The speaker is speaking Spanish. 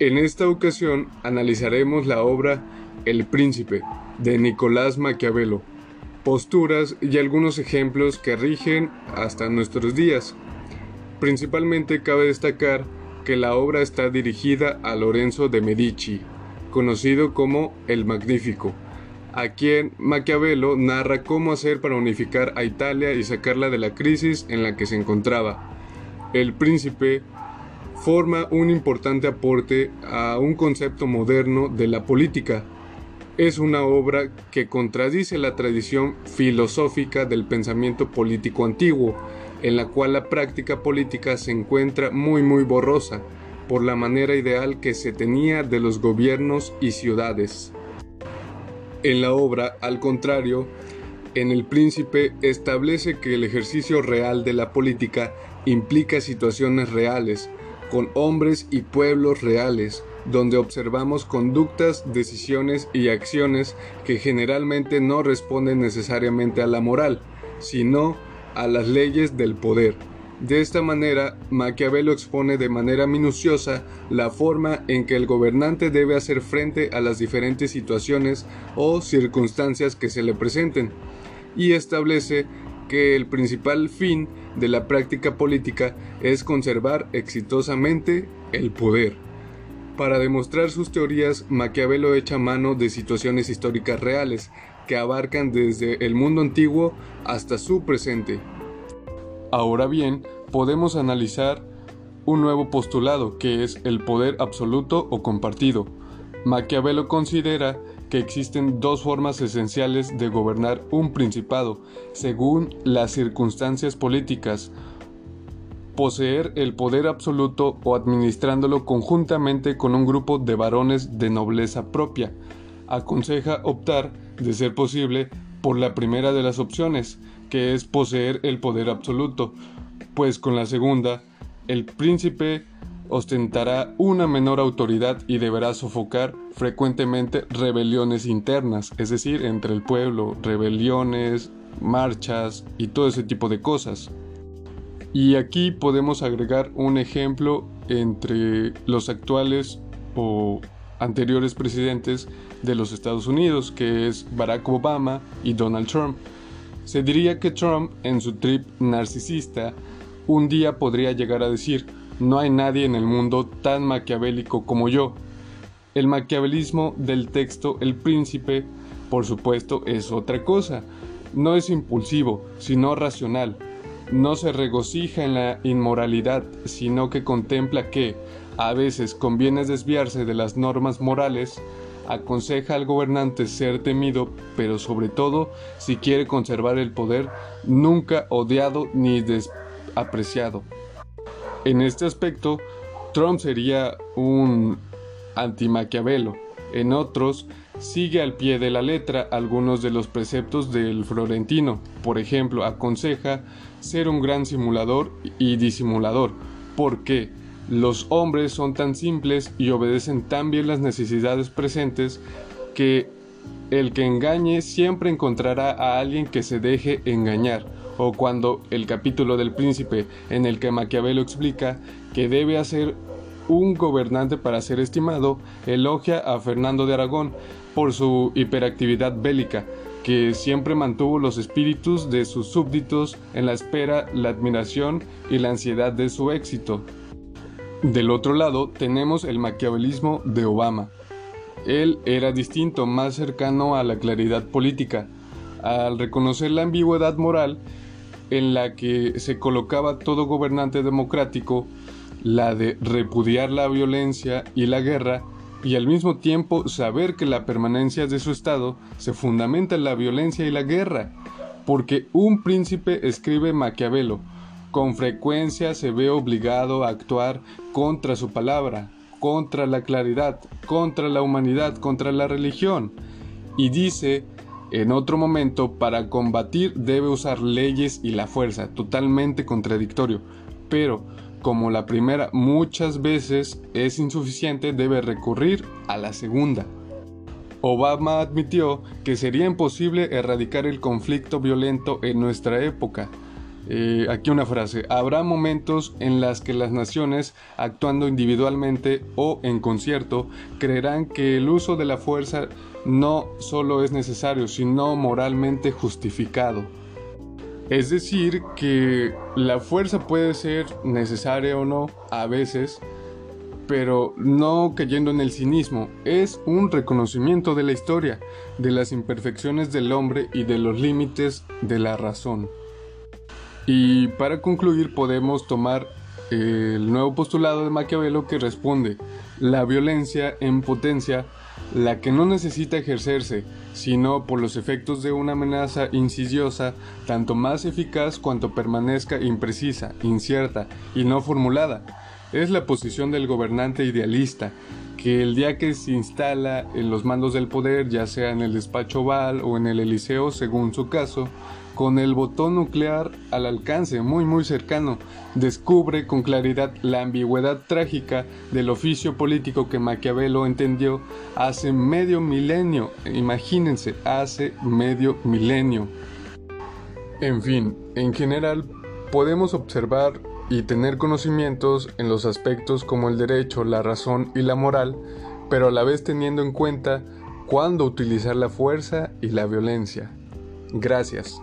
En esta ocasión analizaremos la obra El Príncipe de Nicolás Maquiavelo, posturas y algunos ejemplos que rigen hasta nuestros días. Principalmente cabe destacar que la obra está dirigida a Lorenzo de Medici, conocido como el Magnífico, a quien Maquiavelo narra cómo hacer para unificar a Italia y sacarla de la crisis en la que se encontraba. El príncipe forma un importante aporte a un concepto moderno de la política. Es una obra que contradice la tradición filosófica del pensamiento político antiguo, en la cual la práctica política se encuentra muy muy borrosa por la manera ideal que se tenía de los gobiernos y ciudades. En la obra, al contrario, en El Príncipe establece que el ejercicio real de la política implica situaciones reales, con hombres y pueblos reales, donde observamos conductas, decisiones y acciones que generalmente no responden necesariamente a la moral, sino a las leyes del poder. De esta manera, Maquiavelo expone de manera minuciosa la forma en que el gobernante debe hacer frente a las diferentes situaciones o circunstancias que se le presenten, y establece que el principal fin de la práctica política es conservar exitosamente el poder. Para demostrar sus teorías, Maquiavelo echa mano de situaciones históricas reales que abarcan desde el mundo antiguo hasta su presente. Ahora bien, podemos analizar un nuevo postulado que es el poder absoluto o compartido. Maquiavelo considera que existen dos formas esenciales de gobernar un principado, según las circunstancias políticas, poseer el poder absoluto o administrándolo conjuntamente con un grupo de varones de nobleza propia. Aconseja optar, de ser posible, por la primera de las opciones, que es poseer el poder absoluto, pues con la segunda, el príncipe ostentará una menor autoridad y deberá sofocar frecuentemente rebeliones internas, es decir, entre el pueblo, rebeliones, marchas y todo ese tipo de cosas. Y aquí podemos agregar un ejemplo entre los actuales o anteriores presidentes de los Estados Unidos, que es Barack Obama y Donald Trump. Se diría que Trump, en su trip narcisista, un día podría llegar a decir, no hay nadie en el mundo tan maquiavélico como yo. El maquiavelismo del texto El Príncipe, por supuesto, es otra cosa. No es impulsivo, sino racional. No se regocija en la inmoralidad, sino que contempla que, a veces conviene desviarse de las normas morales, aconseja al gobernante ser temido, pero sobre todo, si quiere conservar el poder, nunca odiado ni desapreciado. En este aspecto, Trump sería un anti-Maquiavelo. En otros, sigue al pie de la letra algunos de los preceptos del Florentino. Por ejemplo, aconseja ser un gran simulador y disimulador. ¿Por qué? Los hombres son tan simples y obedecen tan bien las necesidades presentes que el que engañe siempre encontrará a alguien que se deje engañar. O cuando el capítulo del príncipe en el que Maquiavelo explica que debe hacer un gobernante para ser estimado, elogia a Fernando de Aragón por su hiperactividad bélica, que siempre mantuvo los espíritus de sus súbditos en la espera, la admiración y la ansiedad de su éxito. Del otro lado tenemos el maquiavelismo de Obama. Él era distinto, más cercano a la claridad política, al reconocer la ambigüedad moral en la que se colocaba todo gobernante democrático, la de repudiar la violencia y la guerra, y al mismo tiempo saber que la permanencia de su Estado se fundamenta en la violencia y la guerra, porque un príncipe escribe Maquiavelo, con frecuencia se ve obligado a actuar contra su palabra, contra la claridad, contra la humanidad, contra la religión. Y dice, en otro momento, para combatir debe usar leyes y la fuerza, totalmente contradictorio. Pero, como la primera muchas veces es insuficiente, debe recurrir a la segunda. Obama admitió que sería imposible erradicar el conflicto violento en nuestra época, Eh, aquí una frase, habrá momentos en las que las naciones, actuando individualmente o en concierto, creerán que el uso de la fuerza no solo es necesario, sino moralmente justificado. Es decir, que la fuerza puede ser necesaria o no a veces, pero no cayendo en el cinismo, es un reconocimiento de la historia, de las imperfecciones del hombre y de los límites de la razón. Y para concluir podemos tomar el nuevo postulado de Maquiavelo que responde, la violencia en potencia, la que no necesita ejercerse, sino por los efectos de una amenaza insidiosa, tanto más eficaz cuanto permanezca imprecisa, incierta y no formulada. Es la posición del gobernante idealista, que el día que se instala en los mandos del poder, ya sea en el despacho Oval o en el Eliseo, según su caso, con el botón nuclear al alcance, muy muy cercano, descubre con claridad la ambigüedad trágica del oficio político que Maquiavelo entendió hace medio milenio, imagínense, hace medio milenio. En fin, en general podemos observar y tener conocimientos en los aspectos como el derecho, la razón y la moral, pero a la vez teniendo en cuenta cuándo utilizar la fuerza y la violencia. Gracias.